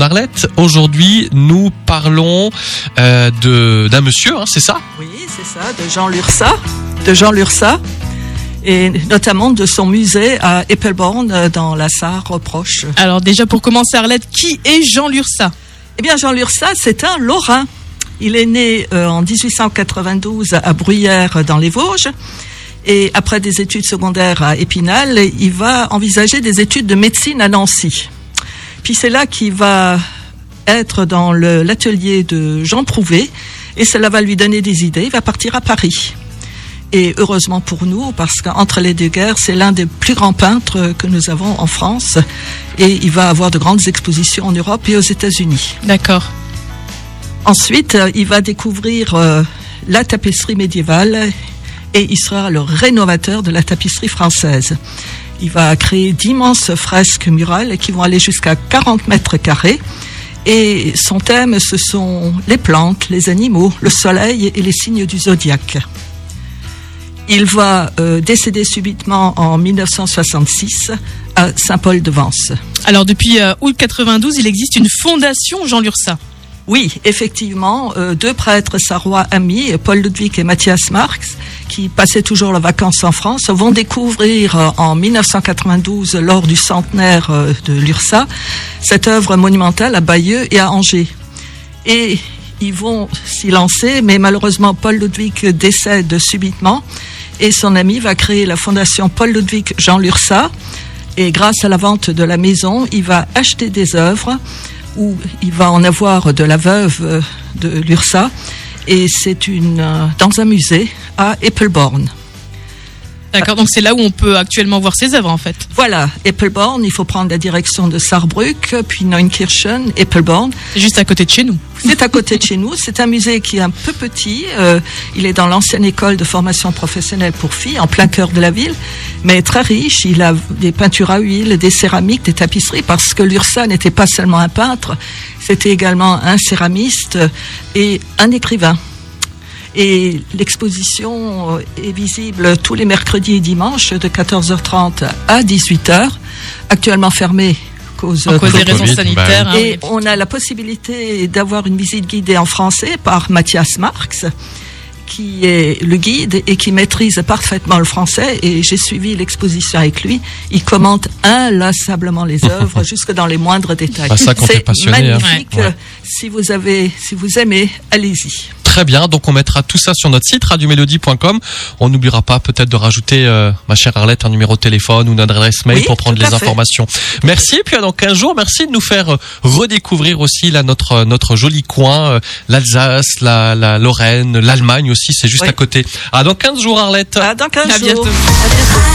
Arlette. Aujourd'hui, nous parlons euh, de d'un monsieur, hein, c'est ça? Oui, c'est ça, de Jean Lursa, de Jean Lursa, et notamment de son musée à Eppelborn, euh, dans la Sarre proche. Alors déjà pour commencer Arlette, qui est Jean Lursa? Eh bien, Jean Lursa, c'est un Lorrain. Il est né euh, en 1892 à Bruyères, dans les Vosges. Et après des études secondaires à Épinal, il va envisager des études de médecine à Nancy. Puis c'est là qu'il va être dans l'atelier de Jean Prouvé et cela va lui donner des idées. Il va partir à Paris. Et heureusement pour nous, parce qu'entre les deux guerres, c'est l'un des plus grands peintres que nous avons en France. Et il va avoir de grandes expositions en Europe et aux États-Unis. D'accord. Ensuite, il va découvrir euh, la tapisserie médiévale et il sera le rénovateur de la tapisserie française. Il va créer d'immenses fresques murales qui vont aller jusqu'à 40 mètres carrés. Et son thème, ce sont les plantes, les animaux, le soleil et les signes du zodiaque. Il va euh, décéder subitement en 1966 à Saint-Paul-de-Vence. Alors depuis euh, août 92, il existe une fondation Jean Lursa. Oui, effectivement, euh, deux prêtres sarrois amis, Paul Ludwig et Mathias Marx, qui passaient toujours leurs vacances en France, vont découvrir euh, en 1992, lors du centenaire euh, de l'URSA, cette œuvre monumentale à Bayeux et à Angers. Et ils vont s'y lancer, mais malheureusement, Paul Ludwig décède subitement et son ami va créer la fondation Paul Ludwig Jean Lursa. Et grâce à la vente de la maison, il va acheter des œuvres où il va en avoir de la veuve euh, de l'URSA. Et c'est une euh, dans un musée à Eppelborn. D'accord, donc c'est là où on peut actuellement voir ses œuvres en fait. Voilà, Eppelborn, il faut prendre la direction de Saarbrück, puis Neunkirchen, Eppelborn. C'est juste à côté de chez nous. C'est à côté de chez nous. C'est un musée qui est un peu petit. Euh, il est dans l'ancienne école de formation professionnelle pour filles, en plein cœur de la ville, mais très riche. Il a des peintures à huile, des céramiques, des tapisseries, parce que l'URSA n'était pas seulement un peintre, c'était également un céramiste et un écrivain. Et l'exposition euh, est visible tous les mercredis et dimanches de 14h30 à 18h, actuellement fermée cause, En cause des raisons sanitaires. hein, et on a la possibilité d'avoir une visite guidée en français par Mathias Marx, qui est le guide et qui maîtrise parfaitement le français. Et j'ai suivi l'exposition avec lui. Il commente inlassablement les œuvres, jusque dans les moindres détails. Bah, ça, quand t'es C'est passionné, hein. magnifique. Ouais. Si vous avez, si vous aimez, allez-y. Très bien, donc on mettra tout ça sur notre site radiomélodie.com. On n'oubliera pas peut-être de rajouter, euh, ma chère Arlette, un numéro de téléphone ou une adresse mail Oui, pour prendre les fait. informations. Merci, et puis à dans 15 jours, merci de nous faire euh, redécouvrir aussi là, notre, euh, notre joli coin, euh, l'Alsace, la, la Lorraine, l'Allemagne aussi, c'est juste Oui. à côté. À dans 15 jours, Arlette. À dans 15 À jours. bientôt. À bientôt.